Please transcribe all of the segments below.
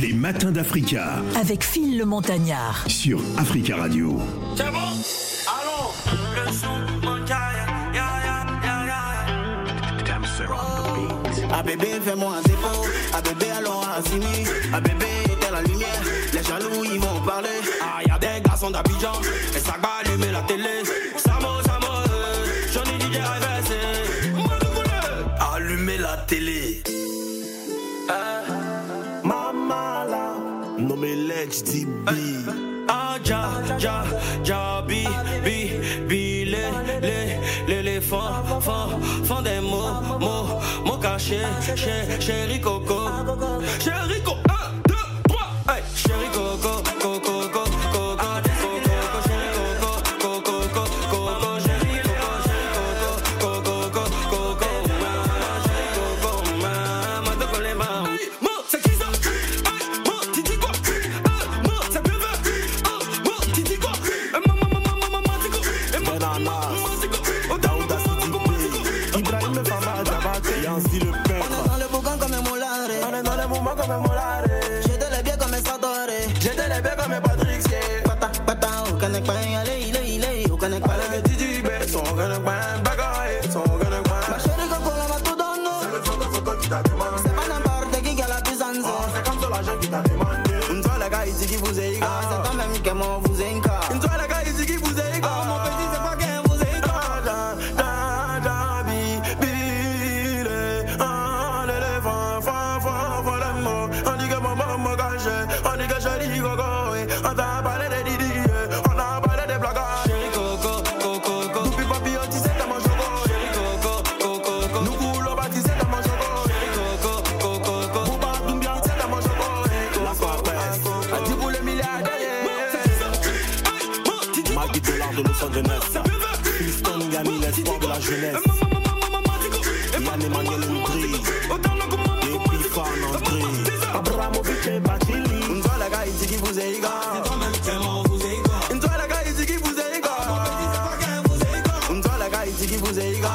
Les matins d'Africa. Avec Phil le Montagnard. sur Africa Radio. C'est bon? Allons. Le son Ah bébé fais-moi un dépôt Ah bébé allons à Simi Ah bébé éteins la lumière. Les jaloux ils m'ont parlé. Ah y'a des garçons d'Abidjan Ah ja ja ja bi bi bi les les l'éléphant fond fond des mots mots mots cachés chéri coco chéri coco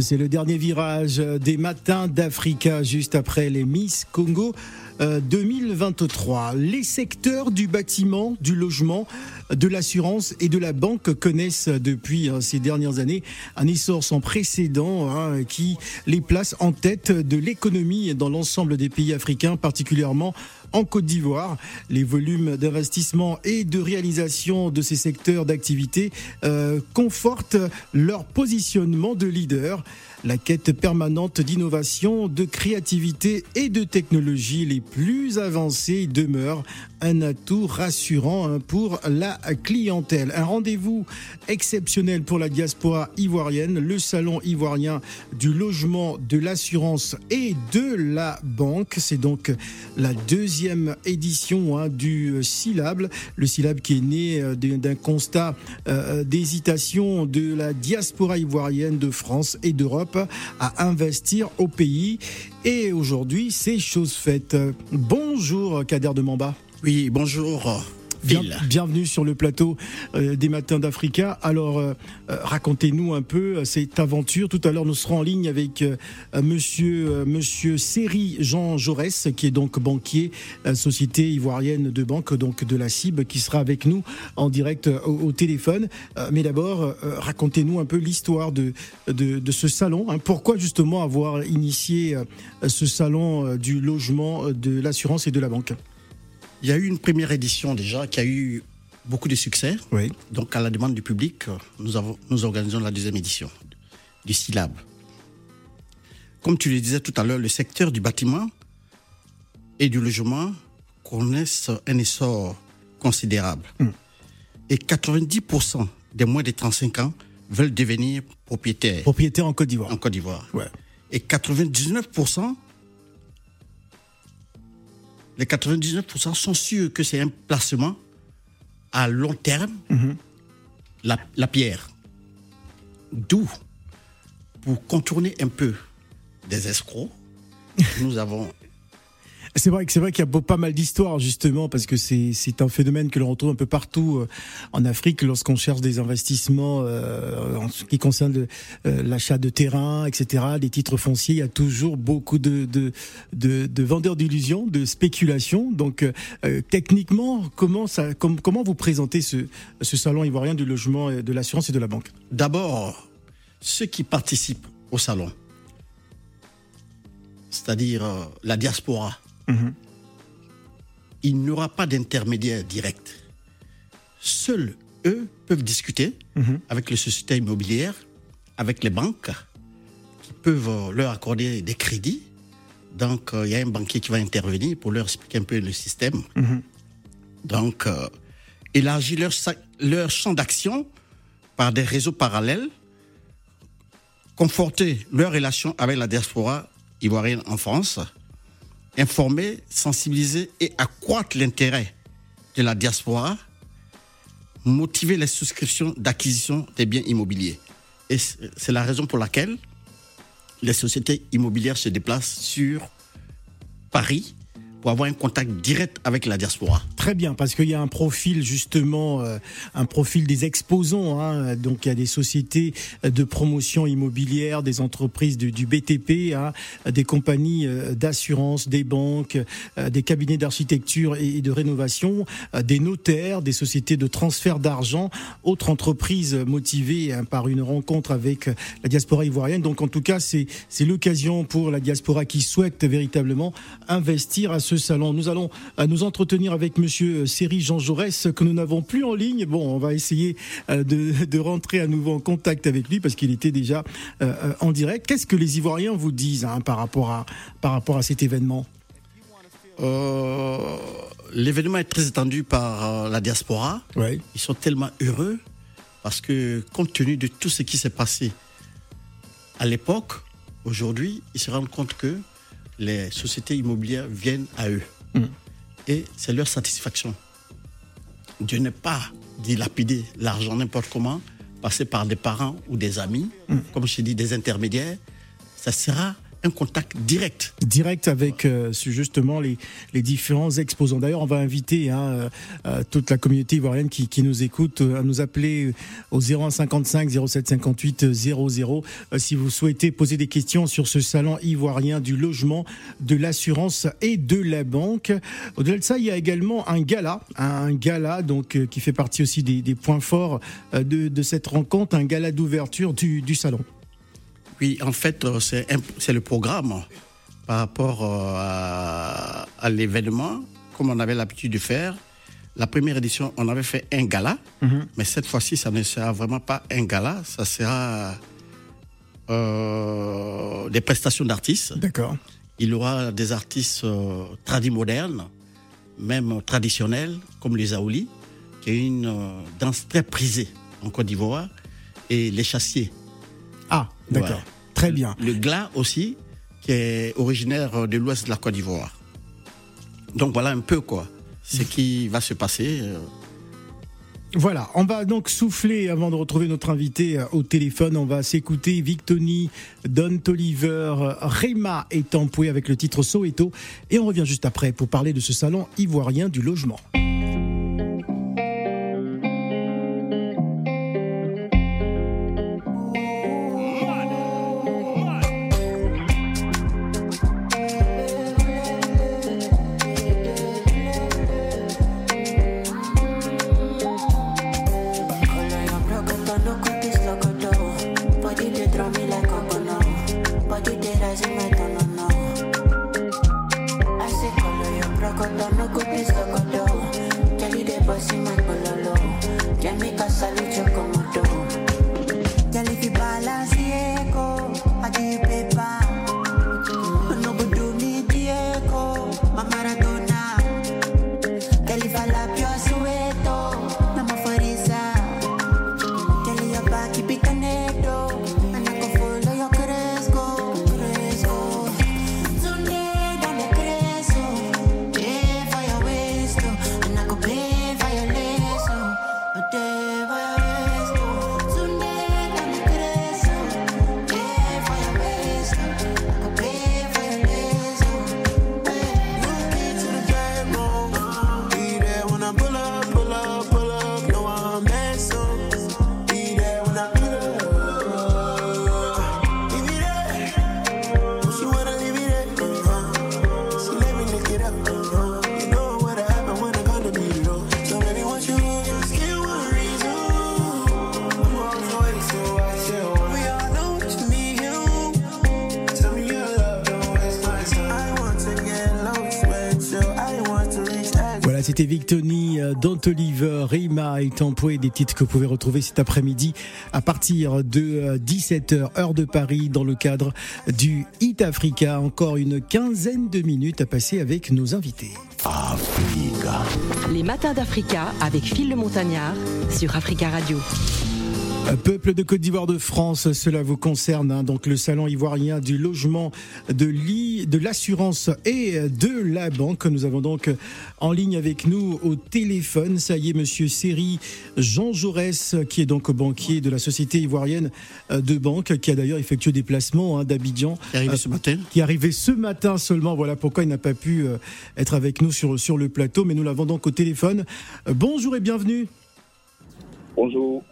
C'est le dernier virage des matins d'Africa, juste après les Miss Congo 2023. Les secteurs du bâtiment, du logement, de l'assurance et de la banque connaissent depuis euh, ces dernières années un essor sans précédent hein, qui les place en tête de l'économie dans l'ensemble des pays africains, particulièrement en Côte d'Ivoire. Les volumes d'investissement et de réalisation de ces secteurs d'activité euh, confortent leur positionnement de leader. La quête permanente d'innovation, de créativité et de technologie les plus avancées demeure un atout rassurant hein, pour la clientèle. Un rendez-vous exceptionnel pour la diaspora ivoirienne, le salon ivoirien du logement, de l'assurance et de la banque. C'est donc la deuxième édition hein, du syllabe, le syllabe qui est né euh, d'un d'un constat euh, d'hésitation de la diaspora ivoirienne de France et d'Europe à investir au pays. Et aujourd'hui, c'est chose faite. Bonjour Kader de Mamba. Oui, bonjour. Bien- bienvenue sur le plateau euh, des Matins d'Africa. Alors, euh, euh, racontez-nous un peu euh, cette aventure. Tout à l'heure, nous serons en ligne avec Monsieur Monsieur Séry Jean Jaurès, qui est donc banquier, société ivoirienne de banque, donc de la CIB, qui sera avec nous en direct au, au téléphone. Mais d'abord, racontez-nous un peu l'histoire de, de de ce salon. hein. Pourquoi justement avoir initié ce salon du logement, de l'assurance et de la banque? Il y a eu une première édition déjà qui a eu beaucoup de succès. Oui. Donc, à la demande du public, nous, avons, nous organisons la deuxième édition du syllabe. Comme tu le disais tout à l'heure, le secteur du bâtiment et du logement connaissent un essor considérable. Et 90% des moins de 35 ans veulent devenir propriétaires Propriétaire en Côte d'Ivoire. en Côte d'Ivoire. Ouais. Et 99%, les 99% sont sûrs que c'est un placement à long terme la, la pierre. D'où, pour contourner un peu des escrocs, nous avons c'est vrai c'est vrai qu'il y a pas mal d'histoires justement parce que c'est un phénomène que l'on retrouve un peu partout euh, en Afrique lorsqu'on cherche des investissements euh, en ce qui concerne euh, l'achat de terrain, etc. Des titres fonciers, il y a toujours beaucoup de de, de, de vendeurs d'illusions, de spéculation. Donc techniquement, comment vous présentez ce ce salon ivoirien du logement, de l'assurance et de la banque? D'abord, ceux qui participent au salon, c'est-à-dire la diaspora, il n'y aura pas d'intermédiaire direct. Seuls eux peuvent discuter avec les sociétés immobilières, avec les banques, qui peuvent euh, leur accorder des crédits. Donc, euh, il y a un banquier qui va intervenir pour leur expliquer un peu le système. Donc, euh, élargir leur, leur champ d'action par des réseaux parallèles, conforter leur relation avec la diaspora ivoirienne en France, informer, sensibiliser et accroître l'intérêt de la diaspora, motiver les souscriptions d'acquisition des biens immobiliers. Et c'est la raison pour laquelle les sociétés immobilières se déplacent sur Paris pour avoir un contact direct avec la diaspora. Très bien, parce qu'il y a un profil justement, euh, un profil des exposants. hein. donc il y a des sociétés de promotion immobilière, des entreprises du, BTP, hein, des compagnies euh, d'assurance, des banques, euh, des cabinets d'architecture et, de rénovation, des notaires, des sociétés de transfert d'argent, autres entreprises motivées hein, par une rencontre avec la diaspora ivoirienne. Donc en tout cas, c'est l'occasion pour la diaspora qui souhaite véritablement investir à ce salon. Nous allons euh, nous entretenir avec Monsieur Séry Jean Jaurès que nous n'avons plus en ligne. Bon, on va essayer euh, de, de rentrer à nouveau en contact avec lui parce qu'il était déjà euh, euh, en direct. Qu'est-ce que les Ivoiriens vous disent hein, par rapport à par rapport à cet événement? Euh, L'événement est très attendu par euh, la diaspora. Ouais. Ils sont tellement heureux parce que compte tenu de tout ce qui s'est passé à l'époque, aujourd'hui, ils se rendent compte que les sociétés immobilières viennent à eux. Et c'est leur satisfaction de ne pas dilapider l'argent n'importe comment, passer par des parents ou des amis, comme je dis, des intermédiaires. Ça sera un contact direct. direct avec euh, justement les, les différents exposants. D'ailleurs, on va inviter hein, euh, euh, toute la communauté ivoirienne qui, qui nous écoute euh, à nous appeler au 0155 0758 00 euh, si vous souhaitez poser des questions sur ce salon ivoirien du logement, de l'assurance et de la banque. Au-delà de ça, il y a également un gala, un gala donc euh, qui fait partie aussi des, des points forts euh, de, de cette rencontre, un gala d'ouverture du, du salon. Oui, en fait, euh, c'est le programme par rapport euh, à, à l'événement, comme on avait l'habitude de faire. La première édition, on avait fait un gala, mais cette fois-ci, ça ne sera vraiment pas un gala, ça sera euh, des prestations d'artistes. D'accord. Il y aura des artistes euh, tradis modernes, même traditionnels, comme les Aouli, qui est une euh, danse très prisée en Côte d'Ivoire, et les chassiers. Ah, d'accord. Ouais. Très bien. Le glas aussi, qui est originaire de l'ouest de la Côte d'Ivoire. Donc voilà un peu quoi, ce qui va se passer. euh, Voilà, on va donc souffler avant de retrouver notre invité euh, au téléphone. On va s'écouter Victoni, Don Toliver, Rema et Tampoué avec le titre Soweto. Et on revient juste après pour parler de ce salon ivoirien du logement. I love you. C'était Victoni, euh, Don't Oliver, Rima et Tampoé, des titres que vous pouvez retrouver cet après-midi à partir de 17h, euh, heure de Paris, dans le cadre du Hit Africa. Encore une quinzaine de minutes à passer avec nos invités. Africa. Les matins d'Africa avec Phil le Montagnard sur Africa Radio. Peuple de Côte d'Ivoire de France, cela vous concerne. hein. donc le salon ivoirien du logement, de l'i- de l'assurance et de la banque. Nous avons donc en ligne avec nous au téléphone, ça y est, Monsieur Seri Jean Jaurès, qui est donc banquier de la société ivoirienne euh, de banque, qui a d'ailleurs effectué des placements hein, d'Abidjan Qui est arrivé ce matin. qui est arrivé ce matin seulement. Voilà pourquoi il n'a pas pu euh, être avec nous sur, sur le plateau, mais nous l'avons donc au téléphone. Euh, bonjour et bienvenue. Bonjour.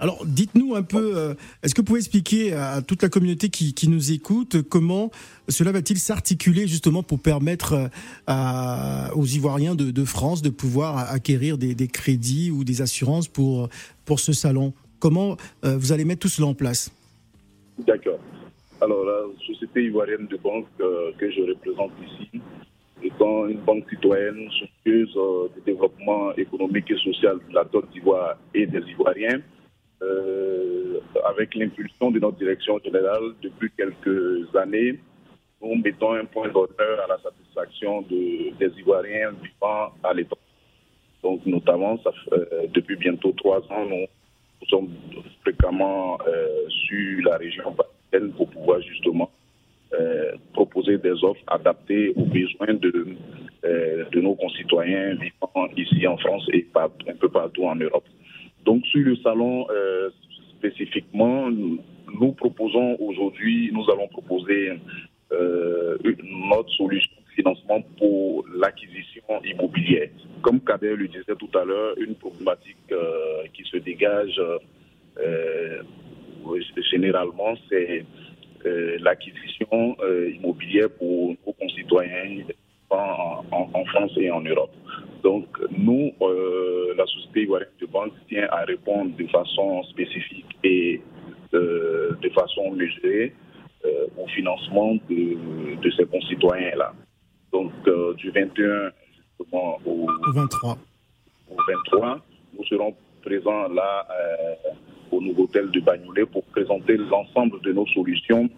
Alors, dites-nous un peu, euh, est-ce que vous pouvez expliquer à toute la communauté qui, nous écoute comment cela va-t-il s'articuler justement pour permettre euh, aux Ivoiriens de, France de pouvoir acquérir des, crédits ou des assurances pour, pour ce salon? Comment euh, vous allez mettre tout cela en place? D'accord. Alors, la Société ivoirienne de banque que je représente ici, étant une banque citoyenne soucieuse du développement économique et social de la Côte d'Ivoire et des Ivoiriens, euh, avec l'impulsion de notre direction générale depuis quelques années, nous mettons un point d'honneur à la satisfaction de- des Ivoiriens vivant à l'étranger. Donc, notamment, euh, depuis bientôt trois ans, nous, sommes fréquemment euh, sur la région pour pouvoir justement proposer des offres adaptées aux besoins de, nos concitoyens vivant ici en France et un peu partout en Europe. Donc, sur le salon euh, spécifiquement, nous, proposons aujourd'hui, nous allons proposer euh, notre solution de financement pour l'acquisition immobilière. Comme Kader le disait tout à l'heure, une problématique euh, qui se dégage généralement, c'est l'acquisition immobilière pour nos concitoyens en, en- France et en Europe. Donc, nous, la Société ivoirienne de banque tient à répondre de façon spécifique et euh, de façon mesurée euh, au financement de, de ces concitoyens-là. Donc, euh, du 21 justement au, Au 23. au 23, nous serons présents là au nouveau hôtel de Bagnolet pour présenter l'ensemble de nos solutions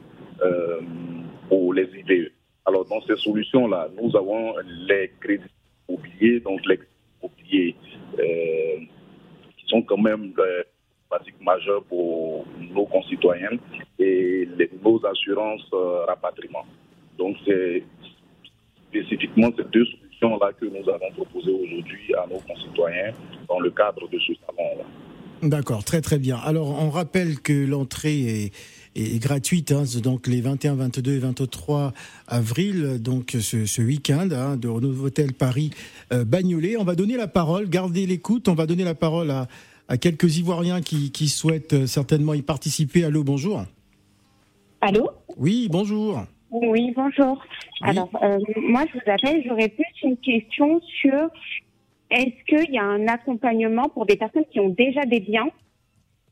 pour les IVE. Alors, dans ces solutions-là, nous avons les crédits immobiliers, donc les crédits immobiliers qui sont quand même euh, pratiques majeures pour nos concitoyens et les- nos assurances euh, rapatriement. Donc, c'est spécifiquement ces deux solutions-là que nous avons proposées aujourd'hui à nos concitoyens dans le cadre de ce salon-là. D'accord, très très bien. Alors, on rappelle que l'entrée est, est gratuite, hein, donc les 21, 22 et 23 avril, donc ce, ce week-end, hein, de au nouveau hôtel Paris euh, Bagnolet. On va donner la parole, gardez l'écoute, on va donner la parole à, à quelques Ivoiriens qui, qui souhaitent euh, certainement y participer. Allô, bonjour. Allô? Oui, bonjour. Oui, bonjour. Alors, euh, moi, je vous appelle, j'aurais plus une question sur est-ce qu'il y a un accompagnement pour des personnes qui ont déjà des biens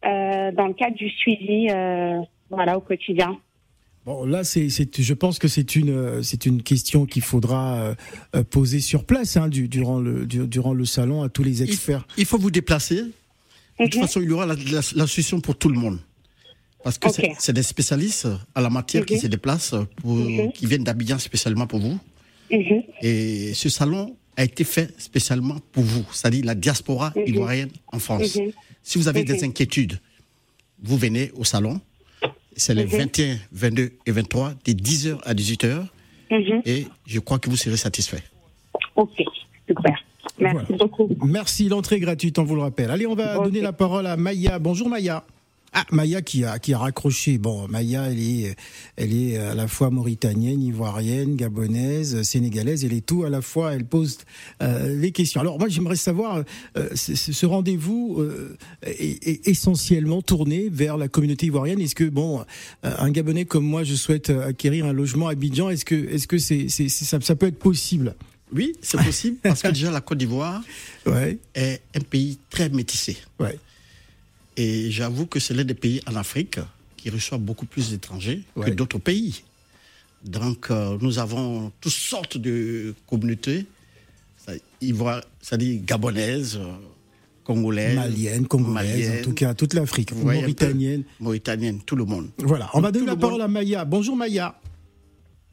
euh, dans le cadre du suivi euh, voilà, au quotidien Bon, là, c'est, c'est, je pense que c'est une, euh, c'est une question qu'il faudra euh, euh, poser sur place hein, du- durant, le, du- durant le salon à tous les experts. il faut vous déplacer. De toute Mhm. façon, il y aura la, la- la solution pour tout le monde. Parce que c'est- c'est des spécialistes à la matière qui Mhm. se déplacent, pour- Mhm. qui viennent d'Abidjan spécialement pour vous. Et ce salon a été fait spécialement pour vous, c'est-à-dire la diaspora ivoirienne en France. Si vous avez des inquiétudes, vous venez au salon. C'est les Mhm. 21, 22 et 23, de 10h à 18h. Mhm. Et je crois que vous serez satisfait. Ok, super. Merci Voilà. beaucoup. Merci, l'entrée est gratuite, on vous le rappelle. Allez, on va donner la parole à Maya. Bonjour Maya. Ah, Maya qui a, qui a raccroché. Bon, Maya, elle est, elle est à la fois mauritanienne, ivoirienne, gabonaise, sénégalaise. Elle est tout à la fois. Elle pose euh, les questions. Alors moi, j'aimerais savoir, euh, ce, rendez-vous euh, est, est essentiellement tourné vers la communauté ivoirienne. Est-ce que bon, un Gabonais comme moi, je souhaite acquérir un logement à Abidjan. Est-ce que, est-ce que c'est, ça, ça peut être possible? Oui, c'est possible parce que déjà la Côte d'Ivoire Ouais, est un pays très métissé. ouais. Et j'avoue que c'est l'un des pays en Afrique qui reçoit beaucoup plus d'étrangers Ouais. que d'autres pays. Donc, euh, nous avons toutes sortes de communautés, c'est-à-dire gabonaise, euh, congolaise, Malienne, congolaise, en tout cas toute l'Afrique, mauritanienne. mauritanienne, tout le monde. Voilà, on va donner la le parole à Maya. Bonjour Maya.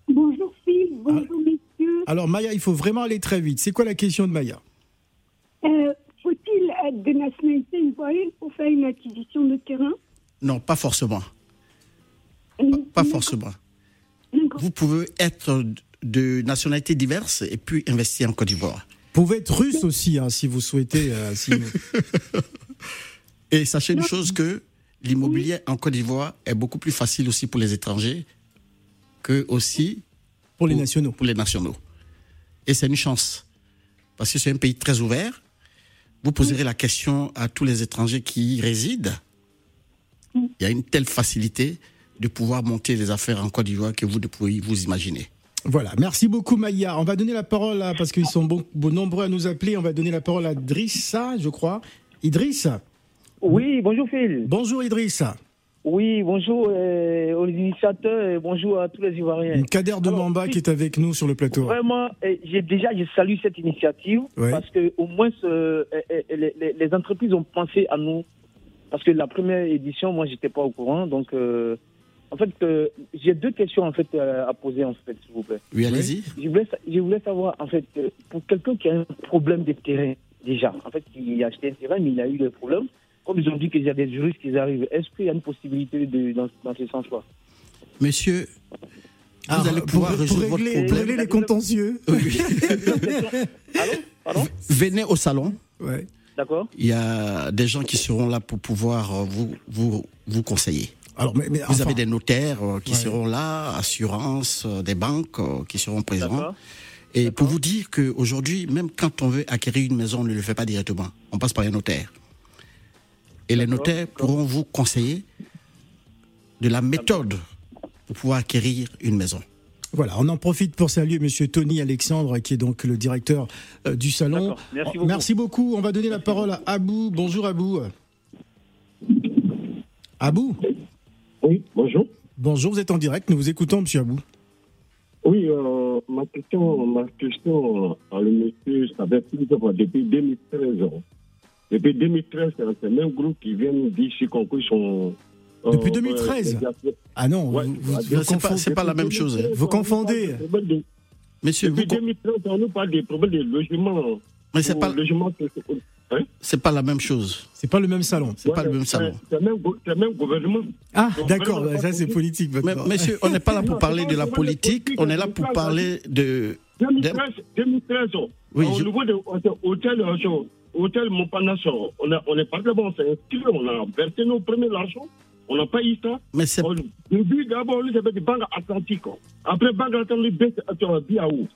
Bonjour Phil, bonjour messieurs. Alors Maya, il faut vraiment aller très vite. C'est quoi la question de Maya? Euh, être de nationalité ivoirienne pour faire une acquisition de terrain Non, pas forcément. Pas forcément. Vous pouvez être de nationalités diverses et puis investir en Côte d'Ivoire. Vous pouvez être russe aussi, hein, si vous souhaitez. euh, si vous- Et sachez une chose que l'immobilier en Côte d'Ivoire est beaucoup plus facile aussi pour les étrangers que aussi pour les nationaux. Pour les nationaux. Et c'est une chance. Parce que c'est un pays très ouvert. Vous poserez la question à tous les étrangers qui y résident. Il y a une telle facilité de pouvoir monter les affaires en Côte d'Ivoire que vous ne pouvez vous imaginer. Voilà, merci beaucoup Maya. On va donner la parole, à, parce qu'ils sont bon- bon- nombreux à nous appeler, on va donner la parole à Drissa, je crois. Idriss Oui, bonjour Phil. Bonjour Idriss. Oui, bonjour euh, aux initiateurs et bonjour à tous les Ivoiriens. Kader de Mamba qui est avec nous sur le plateau. Vraiment, euh, j'ai déjà je salue cette initiative Ouais. parce que au moins euh, euh, euh, les, entreprises ont pensé à nous parce que la première édition, moi, j'étais pas au courant. Donc, euh, en fait, euh, j'ai deux questions en fait euh, à poser en fait, s'il vous plaît. Oui, allez-y. Je voulais, je voulais savoir en fait pour quelqu'un qui a un problème de terrain déjà, en fait, qui a acheté un terrain mais il a eu des problèmes. Comme ils ont dit qu'il y a des juristes qui arrivent, est-ce qu'il y a une possibilité de, dans, dans ce sens-là? Monsieur, vous Ah, allez pour- pouvoir pour résoudre régler- pour problème. régler les contentieux. Venez au salon. Ouais. D'accord. Il y a des gens qui seront là pour pouvoir euh, vous, vous, vous conseiller. Alors, mais, mais vous enfin- avez des notaires euh, qui Ouais. seront là, assurances, euh, des banques qui seront présents. Et pour vous dire qu'aujourd'hui, même quand on veut acquérir une maison, on ne le fait pas directement. On passe par un notaire. Et les notaires pourront vous conseiller de la méthode pour pouvoir acquérir une maison. Voilà, on en profite pour saluer Monsieur Tony Alexandre, qui est donc le directeur euh, du salon. Merci beaucoup. beaucoup. On va donner la parole à Abou. Bonjour Abou. Abou? Oui, bonjour. Bonjour, vous êtes en direct. Nous vous écoutons, Monsieur Abou. Oui, euh, ma question, ma question à le monsieur, ça fait plusieurs fois, depuis 2013. Depuis 2013, c'est ce même groupe qui vient nous dire ici qu'on qu'ils sont. euh, Depuis 2013 euh, Ah non, Ouais, vous, vous- ouais, vous c'est pas- la même chose, hein. Vous confondez. Monsieur, Depuis vous- 2013, on nous parle des problèmes de logement. Mais c'est pas- logement, hein? C'est pas la même chose. C'est pas le même salon. C'est pas le même salon. C'est le même, le gouvernement. Ah, d'accord, ça c'est politique Mais, monsieur, on n'est pas là pour parler de la politique, on est là pour parler de. 2013, 2013 Oui, au je- niveau de hôtel, hôtel Montparnasse, on, a, on est parti là-bas, on s'est inscrit, on a versé nos premiers argent, on n'a pas eu ça. Mais c'est. Au début, d'abord, on avait des banques atlantiques. Après, banque atlantique baisse à Biaou.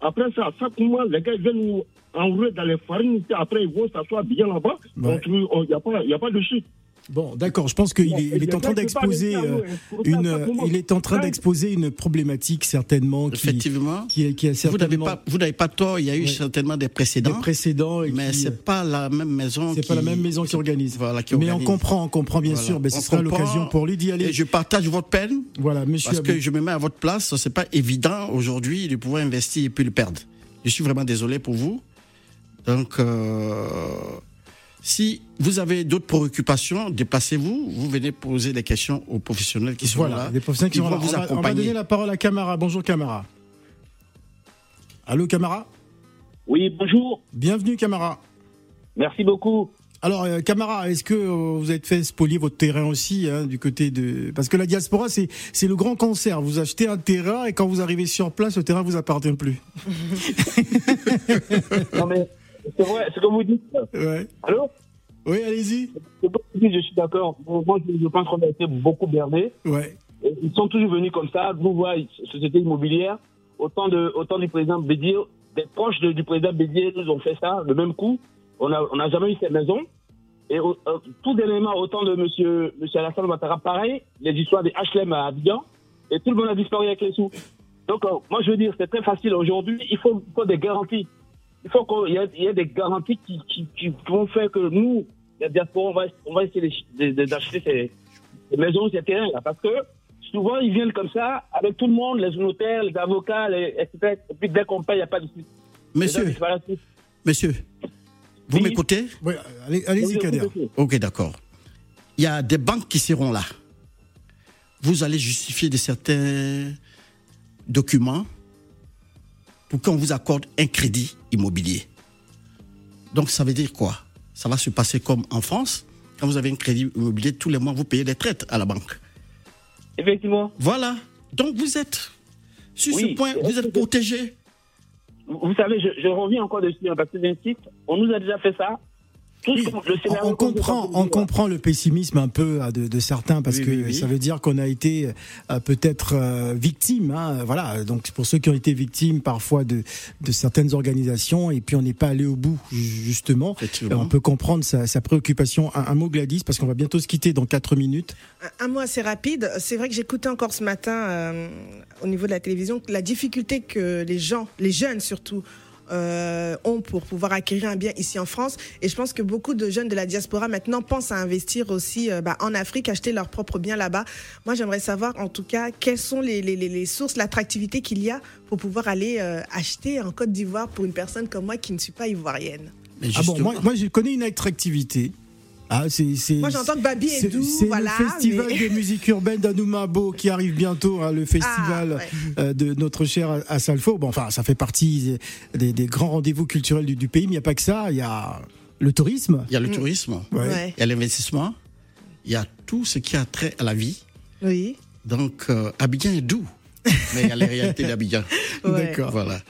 Après ça, chaque mois, les gars ils viennent nous enrouler dans les farines, après ils vont s'asseoir bien là-bas. Donc, il n'y pas- a pas de chute. Bon, d'accord. Je pense qu'il Bon, est, il et est en train d'exposer euh, une. Il est en train d'exposer une problématique certainement qui, Effectivement. qui, qui est Vous n'avez certainement pas, vous n'avez pas tort, il y a eu Ouais. certainement des des précédents. précédents. et mais qui- c'est pas la même maison. C'est qui- pas la même maison qui organise. Voilà, qui Mais on comprend, on comprend bien Voilà. sûr. Mais ce On sera comprend. l'occasion pour lui d'y aller. Et je partage votre peine. Voilà, monsieur. Parce que je me mets à votre place, c'est pas évident aujourd'hui de pouvoir investir et puis le perdre. Je suis vraiment désolé pour vous. Donc, euh, si vous avez d'autres préoccupations, déplacez-vous. Vous venez poser des questions aux professionnels qui sont Voilà, là. des professionnels qui vont là. vous On va, on va accompagner. donner la parole à Camara. Bonjour Camara. Allô Camara Oui, bonjour. Bienvenue Camara. Merci beaucoup. Alors euh, Camara, est-ce que euh, vous êtes fait spolier votre terrain aussi hein, du côté de parce que la diaspora c'est c'est le grand cancer. Vous achetez un terrain et quand vous arrivez sur place, le terrain vous appartient plus. Non, mais c'est vrai, c'est comme vous dites. Ouais. Allô? Oui, allez-y. Vous je suis d'accord. Moi, je pense qu'on a été beaucoup bernés. Ouais. Ils sont toujours venus comme ça. Nous voyons, société immobilière, autant, de, autant du président Bédier, des proches de- du président Bédier nous ont fait ça, le même coup. On n'a on a jamais eu cette maison. Et euh, tout dernièrement, autant de monsieur, monsieur Alassane Ouattara, pareil, les histoires des HLM à Abidjan, et tout le monde a disparu avec les sous. Donc, euh, moi, je veux dire, c'est très facile. Aujourd'hui, il faut, il faut des garanties. Il faut qu'il y, ait- il y ait des garanties qui, qui, qui vont faire que nous, la diaspora, on va, on va essayer d'acheter ces, ces maisons, ces terrains-là. Parce que souvent, ils viennent comme ça, avec tout le monde, les notaires, les avocats, les, etc. Et puis, dès qu'on paye, il n'y a pas de suite. Monsieur. Monsieur, vous m'écoutez? Oui, allez- allez-y, Kader. Ok, d'accord. Il y a des banques qui seront là. Vous allez justifier de certains documents pour qu'on vous accorde un crédit immobilier. Donc ça veut dire quoi? Ça va se passer comme en France? Quand vous avez un crédit immobilier, tous les mois, vous payez des traites à la banque. Effectivement. Voilà. Donc vous êtes, sur Oui. ce point, vous êtes protégé. Vous savez, je, je reviens encore dessus, hein, parce que j'insiste, on nous a déjà fait ça. On comprend, on comprend le pessimisme un peu ah, de, de certains parce Oui, que oui, oui. ça veut dire qu'on a été euh, peut-être euh, victime. hein, voilà. Donc pour ceux qui ont été victimes parfois de, de certaines organisations et puis on n'est pas allé au bout ju- justement. On peut comprendre sa, sa préoccupation. Un, un mot Gladys parce qu'on va bientôt se quitter dans 4 minutes. Un, un mot assez rapide. C'est vrai que j'écoutais encore ce matin euh, au niveau de la télévision la difficulté que les gens, les jeunes surtout, euh, ont pour pouvoir acquérir un bien ici en France. Et je pense que beaucoup de jeunes de la diaspora maintenant pensent à investir aussi euh, bah, en Afrique, acheter leurs propres biens là-bas. Moi, j'aimerais savoir en tout cas quelles sont les, les, les- les sources, l'attractivité qu'il y a pour pouvoir aller euh, acheter en Côte d'Ivoire pour une personne comme moi qui ne suis pas ivoirienne. Ah bon, moi, moi je connais une attractivité. Ah, c'est, c'est, Moi, j'entends que Babi est c'est- doux, C'est voilà, le festival mais- de musique urbaine d'Anoumabo qui arrive bientôt, hein, le festival Ah, euh, de notre cher Assalfo. Bon, enfin, ça fait partie des, des grands rendez-vous culturels du, du pays, mais il n'y a pas que ça. Il y a le tourisme. Il y a le tourisme, Ouais. il y a l'investissement, il y a tout ce qui a trait à la vie. Oui. Donc, euh, Abidjan est doux, mais il y a les réalités d'Abidjan. Ouais. D'accord. Voilà.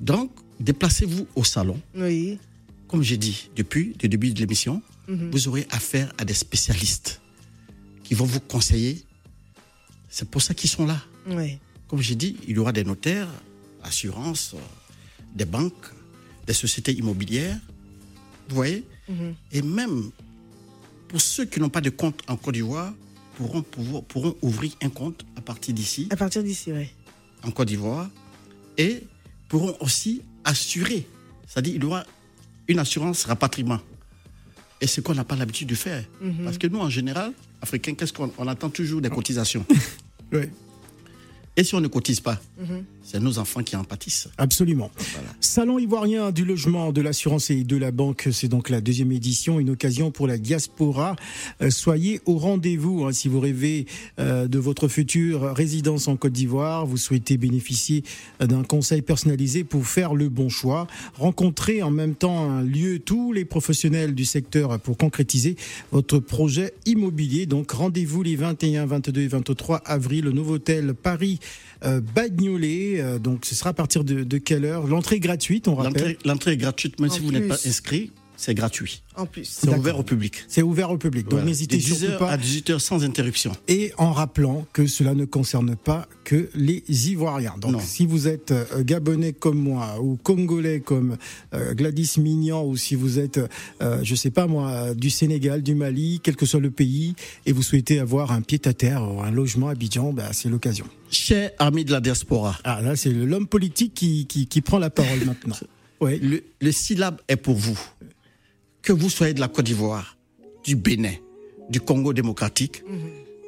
Donc, déplacez-vous au salon. Oui. Comme j'ai dit depuis le début de l'émission, Mhm. vous aurez affaire à des spécialistes qui vont vous conseiller. C'est pour ça qu'ils sont là. Oui. Comme j'ai dit, il y aura des notaires, assurances, euh, des banques, des sociétés immobilières. Vous voyez Mhm. Et même pour ceux qui n'ont pas de compte en Côte d'Ivoire, pourront, pouvoir- pourront ouvrir un compte à partir d'ici, À partir d'ici, oui. en Côte d'Ivoire, et pourront aussi assurer. C'est-à-dire, il y aura une assurance rapatriement. Et ce qu'on n'a pas l'habitude de faire. Mhm. Parce que nous, en général, Africains, qu'est-ce qu'on on attend toujours des cotisations? Ouais. Et si on ne cotise pas, Mhm. c'est nos enfants qui en pâtissent. Absolument. Salon ivoirien du logement, de l'assurance et de la banque, c'est donc la deuxième édition, une occasion pour la diaspora. Euh, soyez au rendez-vous hein, si vous rêvez euh, de votre future résidence en Côte d'Ivoire, vous souhaitez bénéficier euh, d'un conseil personnalisé pour faire le bon choix. Rencontrez en même temps un lieu tous les professionnels du secteur pour concrétiser votre projet immobilier. Donc rendez-vous les 21, 22 et 23 avril au Novotel Paris Bagnolet. Euh, donc ce sera à partir de, de quelle heure? L'entrée est gratuite, on rappelle. L'entrée est gratuite, même En si vous n'êtes pas inscrit, c'est gratuit. En plus. C'est ouvert au public. C'est ouvert au public. Donc Voilà. n'hésitez surtout 10h pas. à 18h sans interruption. Et en rappelant que cela ne concerne pas que les Ivoiriens. Donc Non. si vous êtes euh, Gabonais comme moi, ou Congolais comme euh, Gladys Mignan, ou si vous êtes, euh, je sais pas moi, euh, du Sénégal, du Mali, quel que soit le pays, et vous souhaitez avoir un pied-à-terre, ou un logement à Abidjan, bah, c'est l'occasion. Chers amis de la diaspora, Ah là, c'est l'homme politique qui, qui, qui prend la parole maintenant. Ouais. le, le syllabe est pour vous. Que vous soyez de la Côte d'Ivoire, du Bénin, du Congo démocratique,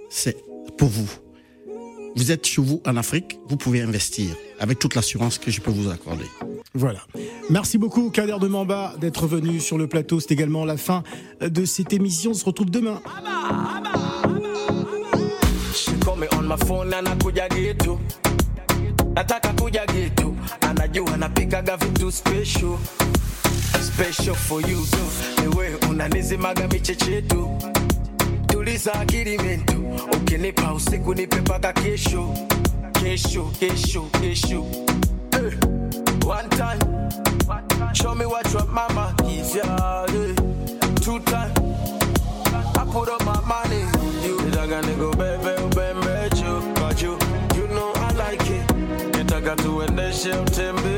c'est pour vous. Vous êtes chez vous en Afrique, vous pouvez investir avec toute l'assurance que je peux vous accorder. Voilà. Merci beaucoup, Kader de Mamba, d'être venu sur le plateau. C'est également la fin de cette émission. On se retrouve demain. Nataka kuja anajua napikaga vitu special special for you tu niwe unanizimaga michechetu tuliza akili mentu ukinipa usiku nipe paka kesho kesho kesho kesho Eh, one time show me what your mama gives ya eh. two time I put up my money on you. Nitaka nikubebe ubembe juu kwa juu. You know I like it. Nitaka tuendeshe utembe